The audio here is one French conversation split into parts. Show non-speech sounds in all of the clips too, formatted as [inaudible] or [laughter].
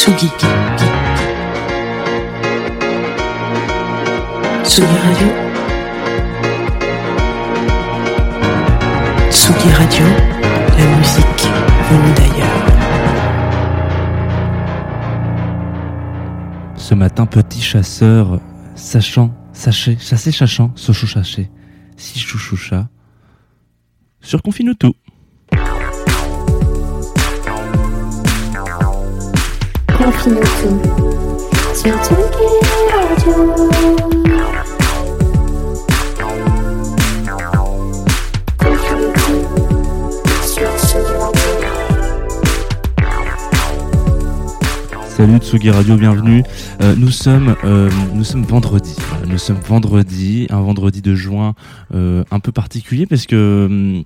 Tsugi. Tsugi Radio. Tsugi Radio, la musique venue d'ailleurs. Ce matin, petit chasseur, sachant, sachez, chassé, chachant, sochou chaché, si chouchoucha, sur Confine Salut Tsugi Radio, bienvenue. Euh, nous sommes, euh, nous sommes vendredi. Nous sommes vendredi, un vendredi de juin euh, un peu particulier parce que hum,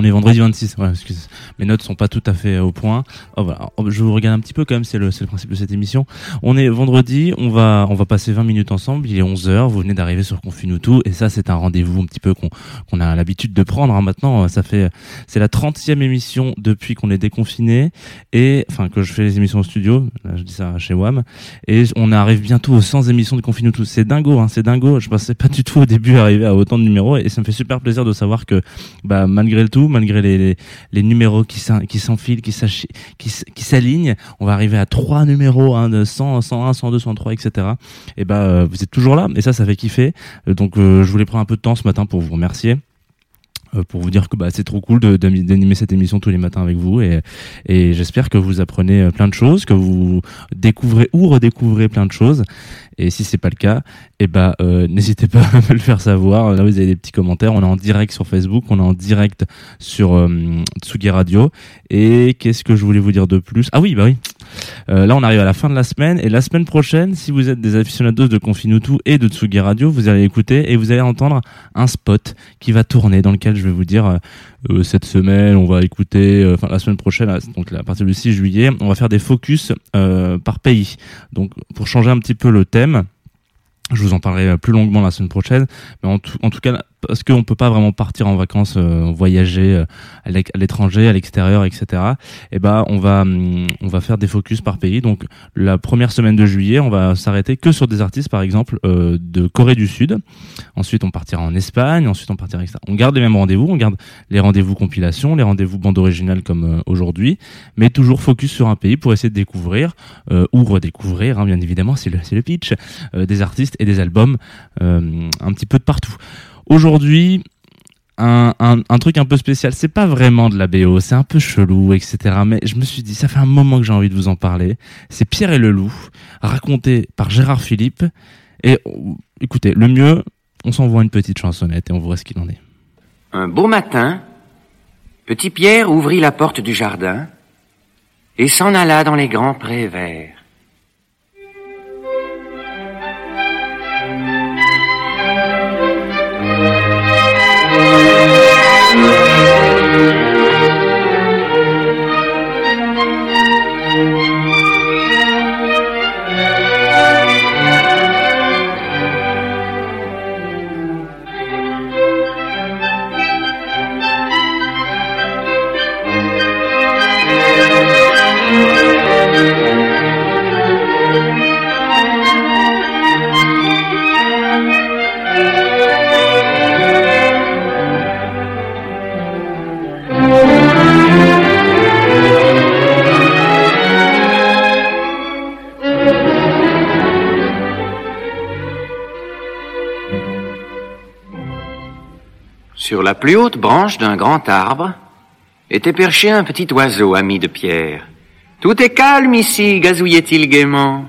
on est vendredi 26. Ouais, excusez. Mes notes sont pas tout à fait au point. Oh, voilà. Oh, Je vous regarde un petit peu quand même, c'est le, le principe de cette émission. On est vendredi, on va, on va passer 20 minutes ensemble. Il est 11 h Vous venez d'arriver sur Confinutu et ça, c'est un rendez-vous un petit peu qu'on qu'on a l'habitude de prendre. hein. Maintenant, ça fait, c'est la 30e émission depuis qu'on est déconfiné et enfin que je fais les émissions au studio. Je dis ça chez WAM et on arrive bientôt aux 100 émissions de Confinutu. C'est dingo, hein, c'est dingo. Je pensais pas du tout au début arriver à autant de numéros et ça me fait super plaisir de savoir que bah malgré le tout, malgré les, les, les numéros qui s'en- qui s'enfilent, qui s'alignent, on va arriver à trois numéros hein, de 100, 101, 102, 103, etc. Et bah vous êtes toujours là et ça ça fait kiffer. Euh, Donc euh, je voulais prendre un peu de temps ce matin pour vous remercier. Euh, Pour vous dire que bah, c'est trop cool d'animer cette émission tous les matins avec vous et, et j'espère que vous apprenez euh, plein de choses, que vous découvrez ou redécouvrez plein de choses. Et si c'est pas le cas, eh ben euh, n'hésitez pas [laughs] à me le faire savoir. Là vous avez des petits commentaires. On est en direct sur Facebook, on est en direct sur euh, Tsugi Radio. Et qu'est-ce que je voulais vous dire de plus? Ah oui, bah oui. Euh, là on arrive à la fin de la semaine et la semaine prochaine, si vous êtes des aficionados de Confinutu et de Tsugi Radio, vous allez écouter et vous allez entendre un spot qui va tourner dans lequel je vais vous dire euh, euh, cette semaine on va écouter, euh, enfin la semaine prochaine, donc à partir du 6 juillet, on va faire des focus par pays. Donc pour changer un petit peu le thème, je vous en parlerai plus longuement la semaine prochaine, mais en tout cas parce qu'on peut pas vraiment partir en vacances, euh, voyager euh, à l'étranger, à l'extérieur, etc. Et ben on va hum, on va faire des focus par pays. Donc la première semaine de juillet, on va s'arrêter que sur des artistes, par exemple euh, de Corée du Sud. Ensuite, on partira en Espagne. Ensuite, on partira etc. On garde les mêmes rendez-vous. On garde les rendez-vous compilation, les rendez-vous bande originale comme aujourd'hui, mais toujours focus sur un pays pour essayer de découvrir ou redécouvrir, hein, bien évidemment, c'est le, le pitch, des artistes et des albums un petit peu de partout. Aujourd'hui, un, truc un peu spécial, c'est pas vraiment de la BO, c'est un peu chelou, etc. Mais je me suis dit, ça fait un moment que j'ai envie de vous en parler. C'est Pierre et le Loup, raconté par Gérard Philippe. Et euh, écoutez, le mieux, on s'envoie une petite chansonnette et on voit ce qu'il en est. Un beau matin, Petit Pierre ouvrit la porte du jardin et s'en alla dans les grands prés verts. Sur la plus haute branche d'un grand arbre était perché un petit oiseau ami de Pierre. Tout est calme ici, gazouillait-il gaiement.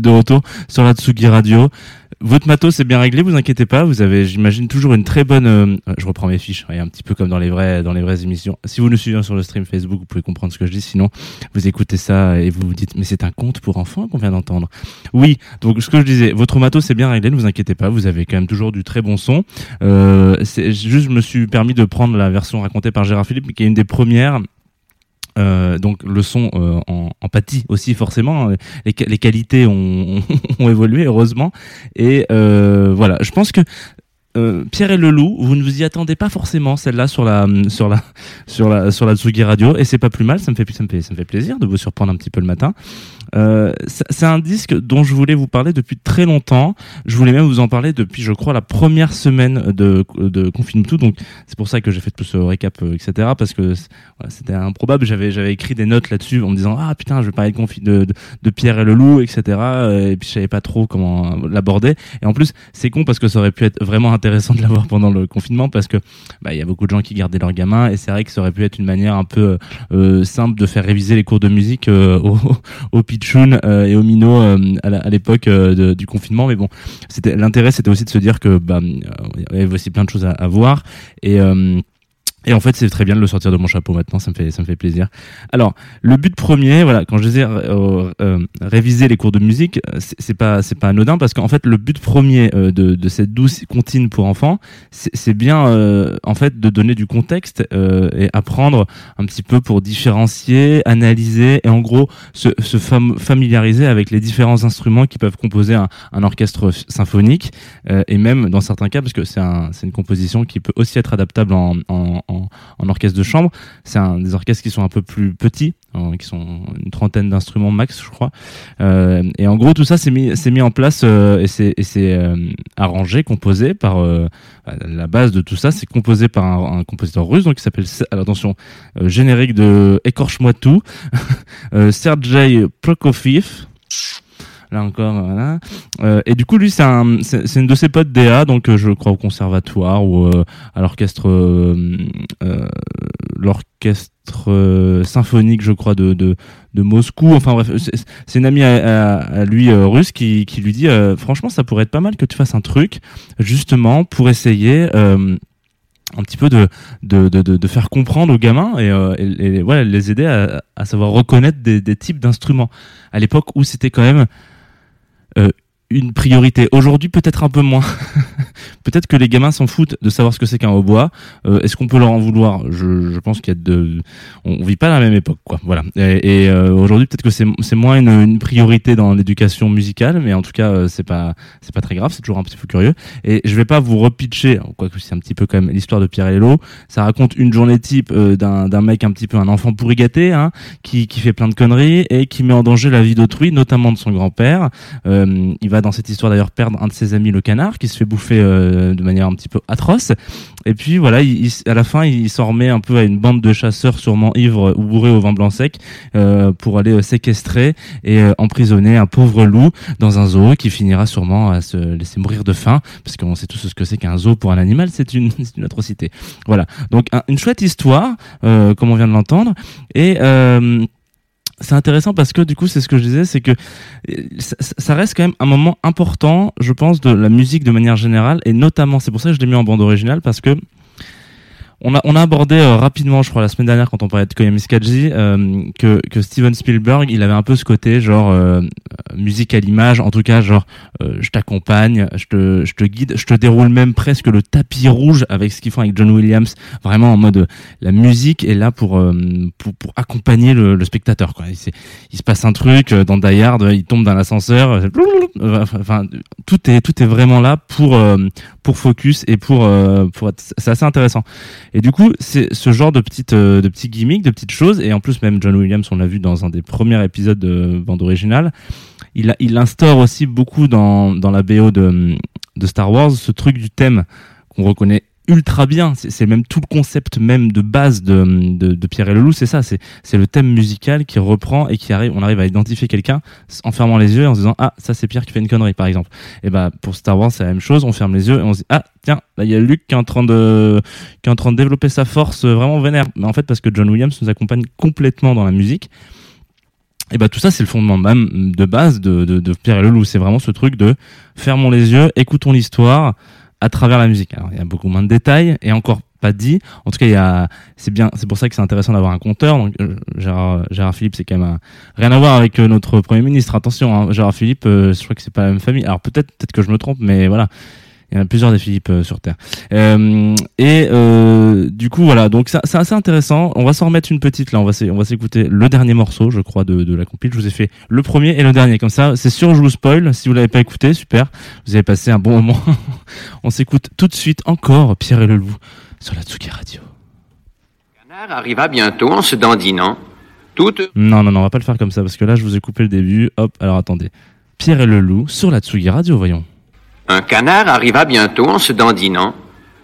De retour sur la Tsugi Radio. Votre matos est bien réglé, vous inquiétez pas. Vous avez, j'imagine, toujours une très bonne. euh, je reprends mes fiches, un petit peu comme dans les vrais, dans les vraies émissions. Si vous nous suivez sur le stream Facebook, vous pouvez comprendre ce que je dis. Sinon, vous écoutez ça et vous vous dites, mais c'est un conte pour enfants qu'on vient d'entendre. Oui. Donc, ce que je disais, votre matos est bien réglé, ne vous inquiétez pas. Vous avez quand même toujours du très bon son. Euh, c'est juste, je me suis permis de prendre la version racontée par Gérard Philippe, qui est une des premières. Euh, donc le son euh, en, en pâtit aussi forcément les, qua- les qualités [laughs] ont, ont évolué heureusement. Et euh, voilà. Je pense que euh, Pierre et le loup, vous ne vous y attendez pas forcément celle-là sur la sur la sur la sur la Tsugi Radio. Et c'est pas plus mal, ça me fait ça me fait ça me fait plaisir de vous surprendre un petit peu le matin. Euh, c'est un disque dont je voulais vous parler depuis très longtemps. Je voulais même vous en parler depuis, je crois, la première semaine de de Confine tout. Donc c'est pour ça que j'ai fait tout ce récap, euh, etc. Parce que c'était improbable. J'avais j'avais écrit des notes là-dessus en me disant ah putain je vais parler de, confi- de, de, Pierre et le loup, etc. Euh, Et puis je savais pas trop comment l'aborder. Et en plus c'est con parce que ça aurait pu être vraiment intéressant de l'avoir pendant le confinement parce que bah il y a beaucoup de gens qui gardaient leurs gamins et c'est vrai que ça aurait pu être une manière un peu euh, simple de faire réviser les cours de musique euh, [laughs] au, au pitchoun euh, et au minot euh, à l'époque euh, du confinement. Mais bon c'était l'intérêt c'était aussi de se dire que bah il y avait aussi plein de choses à, à voir. Et et en fait, c'est très bien de le sortir de mon chapeau maintenant, ça me fait, ça me fait plaisir. Alors, le but premier, voilà, quand je disais euh, euh, réviser les cours de musique, c'est pas, c'est pas anodin parce qu'en fait, le but premier euh, de, de cette douce comptine pour enfants, c'est bien, euh, en fait, de donner du contexte euh, et apprendre un petit peu pour différencier, analyser et en gros se, se fam- familiariser avec les différents instruments qui peuvent composer un, un orchestre symphonique euh, et même dans certains cas, parce que c'est un, une composition qui peut aussi être adaptable en, en, en orchestre de chambre. C'est un des orchestres qui sont un peu plus petits, hein, qui sont une trentaine d'instruments max, je crois. Euh, et en gros, tout ça c'est mis, mis en place euh, et c'est, euh, arrangé, composé par la base de tout ça, c'est composé par un, compositeur russe, donc qui s'appelle, alors attention, générique de écorche-moi tout, [laughs] Sergei Prokofiev. Là encore, voilà. Euh, et du coup, lui, c'est un, une de ses potes DA, donc euh, je crois au conservatoire ou euh, à l'orchestre, euh, euh, l'orchestre euh, symphonique, je crois, de, de, Moscou. Enfin bref, c'est une amie à, lui euh, russe qui, qui lui dit, euh, franchement, ça pourrait être pas mal que tu fasses un truc, justement, pour essayer. Euh, un petit peu de, de, de, faire comprendre aux gamins et, euh, voilà, les aider à, à savoir reconnaître des, des types d'instruments. À l'époque où c'était quand même Uh. Une priorité. Aujourd'hui, peut-être un peu moins. [laughs] peut-être que les gamins s'en foutent de savoir ce que c'est qu'un hautbois. Euh, Est-ce qu'on peut leur en vouloir? Je, je pense qu'il y a de, on, vit pas à la même époque, quoi. Voilà. Et, euh, aujourd'hui, peut-être que c'est moins une, une priorité dans l'éducation musicale, mais en tout cas, euh, c'est pas c'est pas très grave. C'est toujours un petit peu curieux. Et je vais pas vous repitcher, quoique c'est un petit peu quand même l'histoire de Pierre et Lélo. Ça raconte une journée type euh, d'un mec un petit peu un enfant pourri gâté, hein, qui qui fait plein de conneries et qui met en danger la vie d'autrui, notamment de son grand-père. Euh, il va dans cette histoire d'ailleurs perdre un de ses amis, le canard, qui se fait bouffer euh, de manière un petit peu atroce. Et puis voilà, il, il- à la fin, il s'en remet un peu à une bande de chasseurs sûrement ivres ou bourrés au vin blanc sec euh, pour aller euh, séquestrer et emprisonner un pauvre loup dans un zoo qui finira sûrement à se laisser mourir de faim parce qu'on sait tous ce que c'est qu'un zoo pour un animal, c'est une, [laughs] une atrocité. Voilà, donc un- une chouette histoire, euh, comme on vient de l'entendre, et euh, c'est intéressant parce que du coup c'est ce que je disais c'est que euh, ça, ça reste quand même un moment important je pense de la musique de manière générale et notamment c'est pour ça que je l'ai mis en bande originale parce que on a, on a abordé euh, rapidement, je crois, la semaine dernière, quand on parlait de Koyaanisqatsi, euh, que, que Steven Spielberg, il avait un peu ce côté, genre, euh, musique à l'image, en tout cas, genre, euh, je t'accompagne, je te, je te guide, je te déroule même presque le tapis rouge avec ce qu'ils font avec John Williams, vraiment en mode, la musique est là pour, euh, pour, pour accompagner le, le spectateur, quoi. Il, il se passe un truc euh, dans Die Hard, il tombe dans l'ascenseur, enfin, tout est, tout est vraiment là pour, pour focus et pour, pour être, c'est assez intéressant. Et du coup, c'est ce genre de petites, euh, de petits gimmicks, de petites choses. Et en plus, même John Williams, on l'a vu dans un des premiers épisodes de bande originale. Il, il instaure aussi beaucoup dans, dans la BO de, de Star Wars ce truc du thème qu'on reconnaît ultra bien. C'est même tout le concept même de base de, de, Pierre et le Loup. C'est ça. C'est le thème musical qui reprend et qui arrive. On arrive à identifier quelqu'un en fermant les yeux et en se disant ah ça c'est Pierre qui fait une connerie par exemple. Et bah pour Star Wars c'est la même chose. On ferme les yeux et on se dit ah tiens là il y a Luke qui est en train de qui est en train de développer sa force euh, vraiment vénère. Mais en fait parce que John Williams nous accompagne complètement dans la musique. Et bah tout ça, c'est le fondement même de base de, de, Pierre et le Loup. C'est vraiment ce truc de fermons les yeux, écoutons l'histoire à travers la musique. Alors il y a beaucoup moins de détails et encore pas dit. En tout cas, il y a, c'est bien, c'est pour ça que c'est intéressant d'avoir un compteur. Donc euh, Gérard, Gérard Philippe, c'est quand même rien à voir avec euh, notre premier ministre. Attention, hein, Gérard Philippe, euh, je crois que c'est pas la même famille. Alors peut-être, peut-être que je me trompe, mais voilà. Il y en a plusieurs des Philippe euh, sur Terre. Euh, et euh, du coup, voilà. Donc ça- c'est assez intéressant. On va s'en remettre une petite là. On va s'é- on va s'écouter le dernier morceau, je crois, de, de la compile. Je vous ai fait le premier et le dernier. Comme ça, c'est sûr, je vous spoil. Si vous l'avez pas écouté, super. Vous avez passé un bon moment. [laughs] on s'écoute tout de suite encore Pierre et le Loup sur la Tsuki Radio. canard arriva bientôt en se dandinant. Toute Non, non, non, on va pas le faire comme ça parce que là, je vous ai coupé le début. Hop, alors attendez. Pierre et le Loup sur la Tsugi Radio, voyons. Un canard arriva bientôt en se dandinant,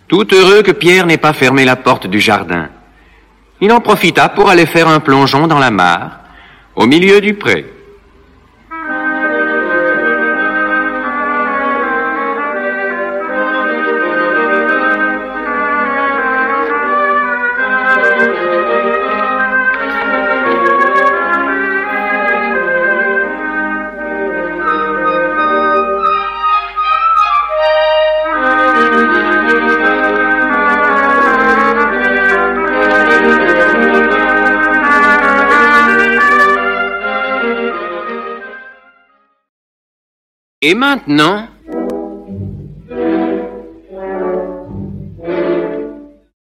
tout heureux que Pierre n'ait pas fermé la porte du jardin. Il en profita pour aller faire un plongeon dans la mare, au milieu du pré. Et maintenant,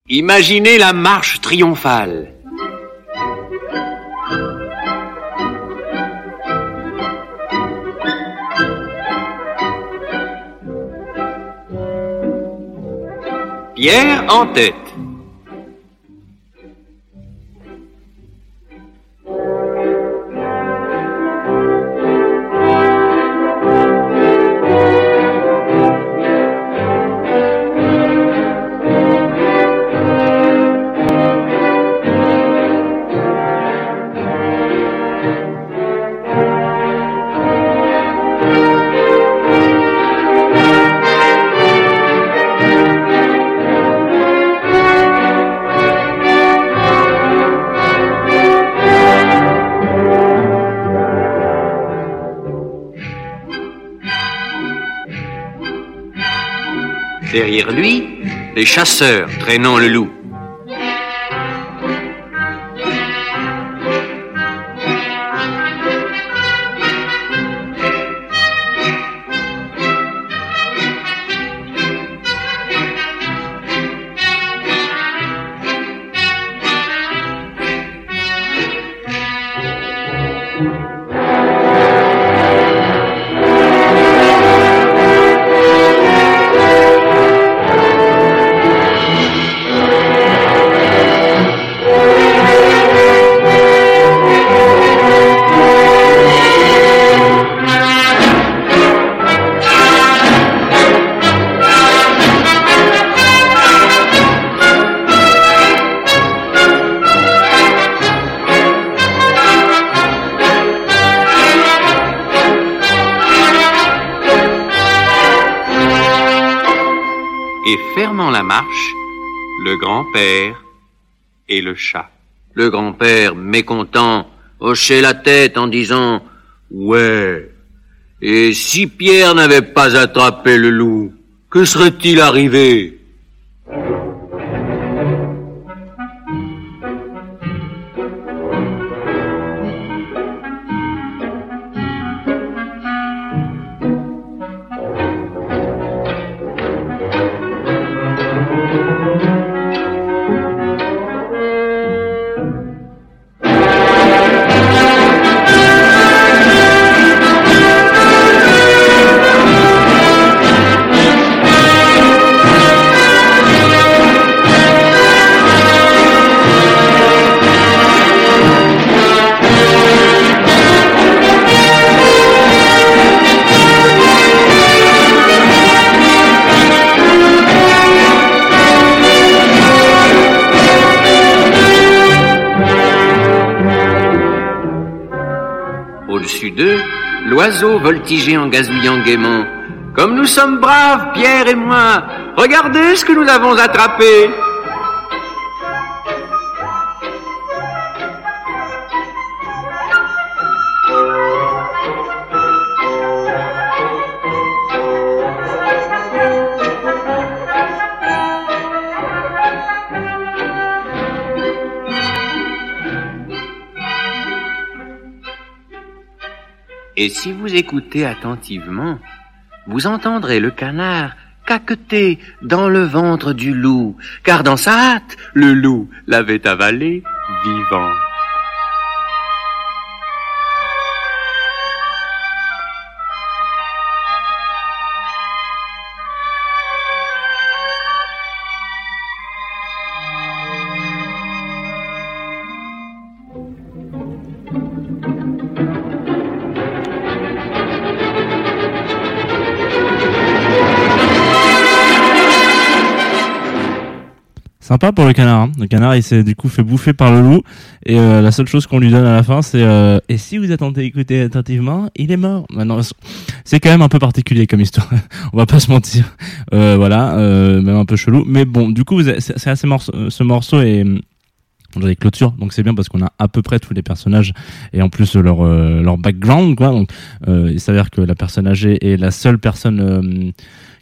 imaginez la marche triomphale. Pierre en tête. Derrière lui, les chasseurs traînant le loup. La marche, le grand-père et le chat. Le grand-père, mécontent, hochait la tête en disant Ouais. Et si Pierre n'avait pas attrapé le loup, que serait-il arrivé? L'oiseau voltigeait en gazouillant gaiement. Comme nous sommes braves, Pierre et moi, regardez ce que nous avons attrapé. Et si vous écoutez attentivement, vous entendrez le canard caqueter dans le ventre du loup, car dans sa hâte, le loup l'avait avalé vivant. Sympa pour le canard. hein. Le canard, il s'est du coup fait bouffer par le loup. Et euh, la seule chose qu'on lui donne à la fin, c'est euh, et si vous attendez écouter attentivement, il est mort. Maintenant, c'est quand même un peu particulier comme histoire. [laughs] On va pas se mentir. Euh, voilà, même un peu chelou. Mais bon, du coup, c'est assez morceau, ce morceau et a des clôtures, donc c'est bien parce qu'on a à peu près tous les personnages et en plus leur leur background quoi. Donc il s'avère que la personne âgée est la seule personne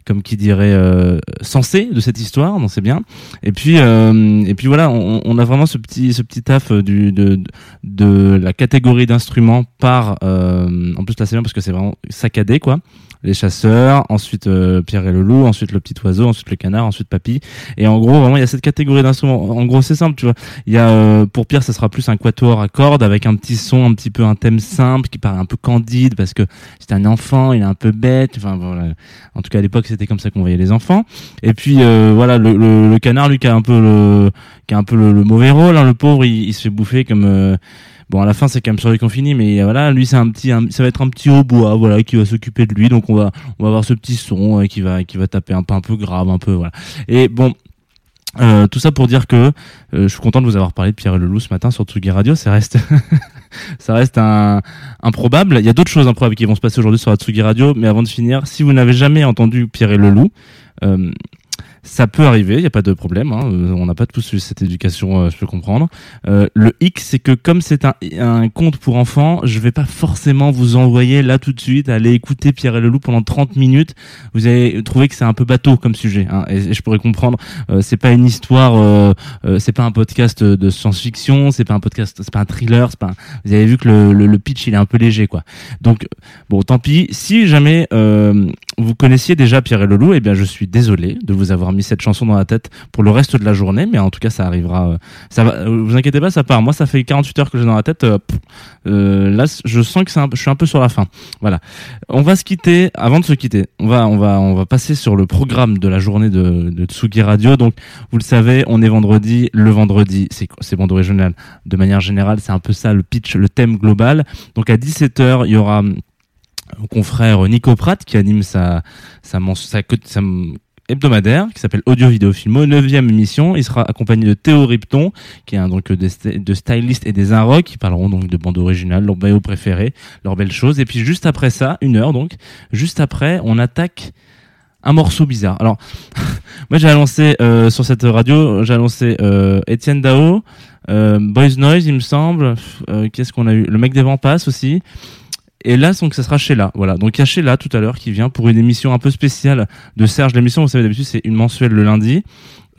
comme qui dirait euh, sensée de cette histoire, donc c'est bien. Et puis euh, et puis voilà, on, on a vraiment ce petit ce petit taf euh, de de la catégorie d'instruments par euh, en plus là c'est bien parce que c'est vraiment saccadé quoi. Les chasseurs, ensuite euh, Pierre et le loup, ensuite le petit oiseau, ensuite le canard, ensuite papy. Et en gros, vraiment, il y a cette catégorie d'instruments. En gros, c'est simple, tu vois. Il y a euh, pour Pierre, ça sera plus un quatuor à cordes avec un petit son, un petit peu un thème simple qui paraît un peu candide parce que c'est un enfant, il est un peu bête. Enfin voilà. En tout cas, à l'époque, c'était comme ça qu'on voyait les enfants. Et puis euh, voilà, le, canard, lui, qui a un peu le, a mauvais rôle. hein, le pauvre, il, il se fait bouffer comme. Bon, à la fin, c'est quand même sur lui qu'on finit, mais voilà, lui, c'est un petit, ça va être un petit hautbois, voilà, qui va s'occuper de lui. Donc, on va, on va avoir ce petit son euh, qui va, qui va taper un peu, un peu grave, un peu, voilà. Et bon, euh, tout ça pour dire que euh, je suis content de vous avoir parlé de Pierre et le Loup ce matin sur Tsugi Radio. Ça reste, [laughs] ça reste un improbable. Il y a d'autres choses improbables qui vont se passer aujourd'hui sur Tsugi Radio. Mais avant de finir, si vous n'avez jamais entendu Pierre et le Loup, euh, ça peut arriver, il n'y a pas de problème. Hein, euh, on n'a pas tous eu cette éducation, euh, je peux comprendre. Euh, le hic, c'est que comme c'est un, un conte pour enfants, je vais pas forcément vous envoyer là tout de suite aller écouter Pierre et le Loup pendant 30 minutes. Vous allez trouver que c'est un peu bateau comme sujet, hein, et, je pourrais comprendre. C'est pas une histoire, c'est pas un podcast de science-fiction, c'est pas un podcast, c'est pas un thriller, pas. un- Vous avez vu que le, le, le pitch il est un peu léger, quoi. Donc bon, tant pis. Si jamais euh, vous connaissiez déjà Pierre et le Loup, eh bien je suis désolé de vous avoir mis cette chanson dans la tête pour le reste de la journée, mais en tout cas ça arrivera. euh, ça va. euh, Vous inquiétez pas, ça part. Moi, ça fait 48 heures que j'ai dans la tête. euh, là, je sens que c'est je suis un peu sur la fin. Voilà. On va se quitter. Avant de se quitter, on va, on va, on va passer sur le programme de la journée de, de Tsugi Radio. Donc, vous le savez, on est vendredi. Le vendredi, c'est c'est bande originale. De manière générale, c'est un peu ça le pitch, le thème global. Donc, à 17h, il y aura mon confrère Nico Pratt qui anime sa, sa, sa, sa, hebdomadaire qui s'appelle Audio Vidéo Filmo, neuvième émission. Il sera accompagné de Théo Ripton, qui est un donc de, de stylistes et des Inrocks, qui parleront donc de bande originale, leurs BO préférés, leurs belles choses. Et puis juste après ça, une heure donc, juste après, on attaque un morceau bizarre. Alors, [laughs] moi j'ai annoncé euh, sur cette radio, j'ai annoncé euh, Étienne Dao, euh, Boys Noise, il me semble. Euh, Qu'est-ce qu'on a eu? Le mec des vents passe aussi. Et là, donc, ça sera Sheila. Voilà. Donc, il y a tout à l'heure qui vient pour une émission un peu spéciale de Serge. L'émission, vous savez, d'habitude, c'est une mensuelle le lundi.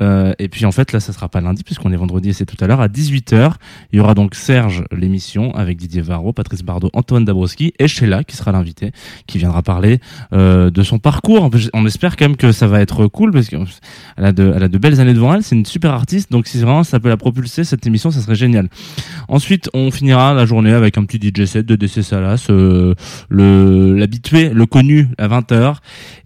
Euh, et puis en fait là ça sera pas lundi puisqu'on est vendredi et c'est tout à l'heure à 18h il y aura donc Serge l'émission avec Didier Varro, Patrice Bardot, Antoine Dabrowski et Sheila qui sera l'invité qui viendra parler euh, de son parcours. On espère quand même que ça va être cool parce qu'elle a de, a de belles années devant elle. C'est une super artiste. Donc si vraiment ça peut la propulser cette émission ça serait génial. Ensuite on finira la journée avec un petit DJ set de DC Salas euh, l'habitué le connu à 20h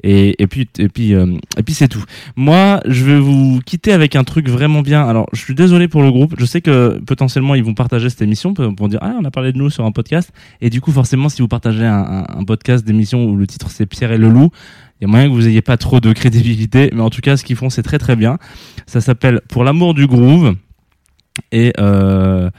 et, et puis et puis euh, et puis c'est tout. Moi je vais vous quitter avec un truc vraiment bien. Alors, je suis désolé pour le groupe. Je sais que potentiellement ils vont partager cette émission pour, dire ah on a parlé de nous sur un podcast. Et du coup, forcément, si vous partagez un podcast d'émission où le titre c'est Pierre et le loup, il y a moyen que vous ayez pas trop de crédibilité. Mais en tout cas, ce qu'ils font c'est très très bien. Ça s'appelle Pour l'amour du groove. Et euh,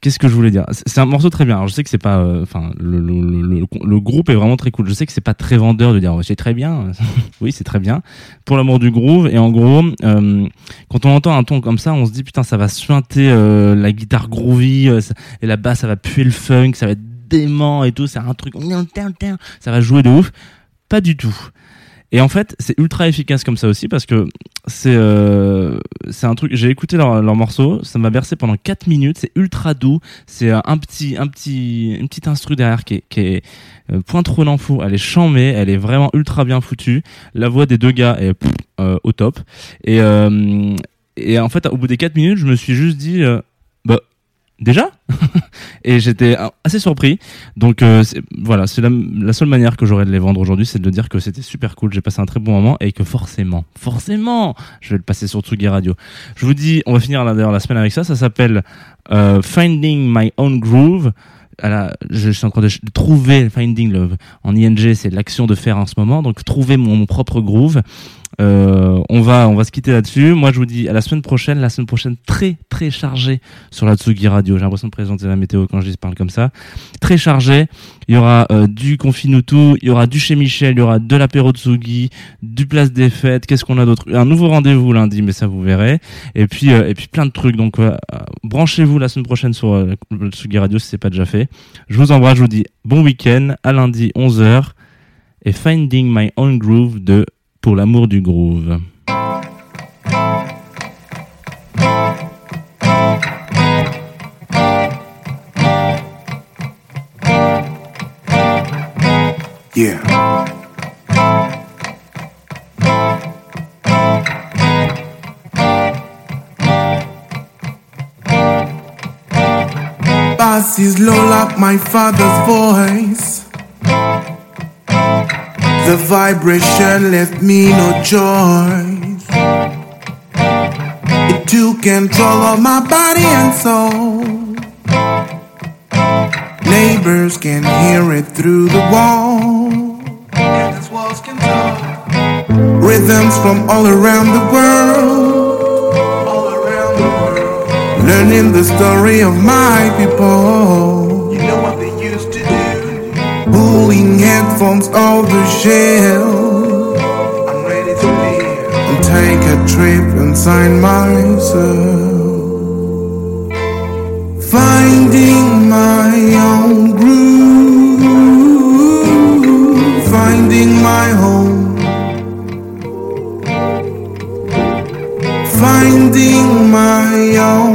Qu'est-ce que je voulais dire C'est un morceau très bien. Alors, je sais que c'est pas, enfin, le, le, le, le, groupe est vraiment très cool. Je sais que c'est pas très vendeur de dire oh, c'est très bien. [laughs] oui, c'est très bien. Pour l'amour du groove. Et en gros, euh, quand on entend un ton comme ça, on se dit putain, ça va suinter euh, la guitare groovy euh, et la basse, ça va puer le funk, ça va être dément et tout. C'est un truc, [laughs] ça va jouer de ouf. Pas du tout. Et en fait, c'est ultra efficace comme ça aussi parce que c'est euh, c'est un truc. J'ai écouté leur, leur morceau, ça m'a bercé pendant 4 minutes. C'est ultra doux. C'est un petit un petit une petite instru derrière qui est, qui est euh, point trop fou. Elle est chamée, elle est vraiment ultra bien foutue. La voix des deux gars est pff, euh, au top. Et euh, et en fait, au bout des 4 minutes, je me suis juste dit, euh, déjà [laughs] et j'étais assez surpris. Donc euh, voilà c'est la, seule manière que j'aurais de les vendre aujourd'hui c'est de dire que c'était super cool j'ai passé un très bon moment et que forcément forcément je vais le passer sur Tsugi Radio. Je vous dis on va finir d'ailleurs la semaine avec ça. Ça s'appelle euh, Finding My Own Groove. La- je, suis en train de, trouver Finding Love. En ING c'est l'action de faire en ce moment. Donc trouver mon propre groove euh, on va on va se quitter là-dessus moi je vous dis à la semaine prochaine la semaine prochaine très très chargée sur la Tsugi Radio. J'ai l'impression de présenter la météo quand je parle comme ça. Très chargé. Il y aura euh, du Confinutu, il y aura du chez Michel, il y aura de l'apéro Tsugi, du place des fêtes. Qu'est-ce qu'on a d'autre? Un nouveau rendez-vous lundi, mais ça vous verrez. Et puis euh, et puis plein de trucs. Donc euh, branchez-vous la semaine prochaine sur euh, le Tsugi Radio si c'est pas déjà fait. Je vous embrasse. Je vous dis bon week-end. À lundi 11h et Finding My Own Groove de Pour l'amour du groove. Yeah. Bass is low like my father's voice. The vibration left me no choice. It took control of my body and soul. Neighbors can hear it through the wall. Rhythms from all around the world. All around the world. Learning the story of my people. Do. Headphones off the shelf. I'm ready to live. And take a trip inside myself. Finding my own groove, finding my home, finding my own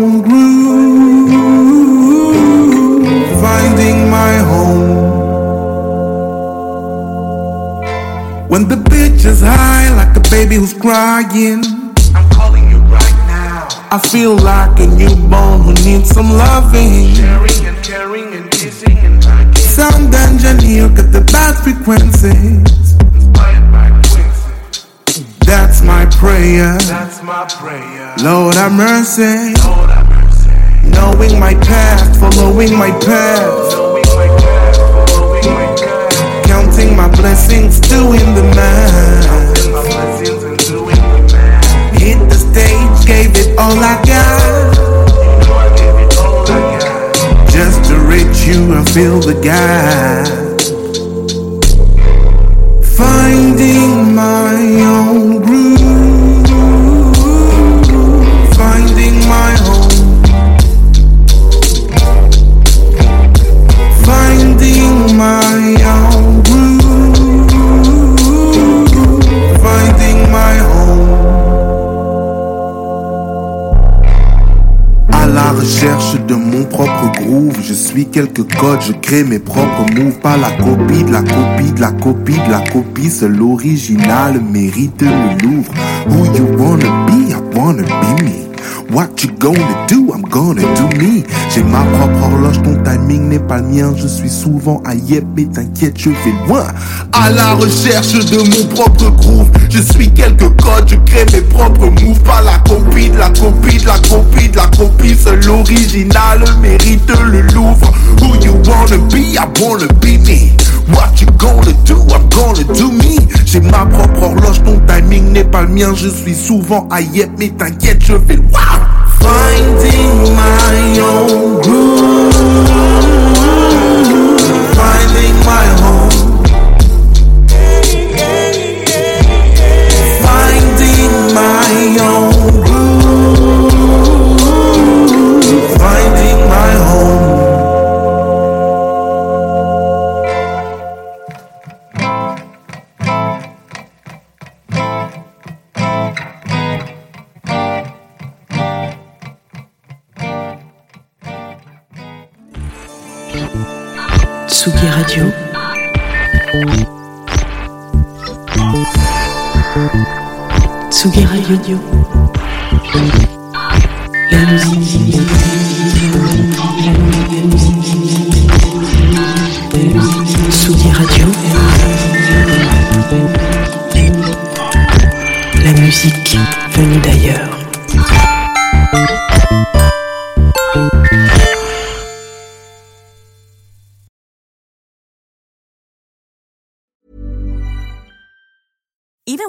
bitch high like a baby who's crying, I'm calling you right now. I feel like a newborn who needs some loving. Sharing and caring and kissing and hugging. Sound engineer got the bad frequencies. Inspired by Quincy. That's my prayer. That's my prayer. Lord have mercy. Lord have mercy. Knowing my path, following my path counting my blessings, doing the math. Hit the stage, gave it all I got. Just to reach you and feel the guy. Finding my own quelques codes, je crée mes propres moves, pas la copie de la copie de la copie de la copie, seul l'original mérite le Louvre. Who you wanna be, I wanna be me. What you gonna do, I'm gonna do me. J'ai ma propre horloge, ton timing n'est pas le mien. Je suis souvent à yep, mais t'inquiète, je vais loin. À la recherche de mon propre groove. Je suis quelques codes, je crée mes propres moves. Pas la copie de la copie de la copie de la copie. Seul l'original mérite le Louvre. Who you wanna be, I wanna be me. What you gonna do, I'm gonna do me. J'ai ma propre horloge, ton timing n'est pas le mien. Je suis souvent yep, mais t'inquiète, je vais loin. Finding my own groove.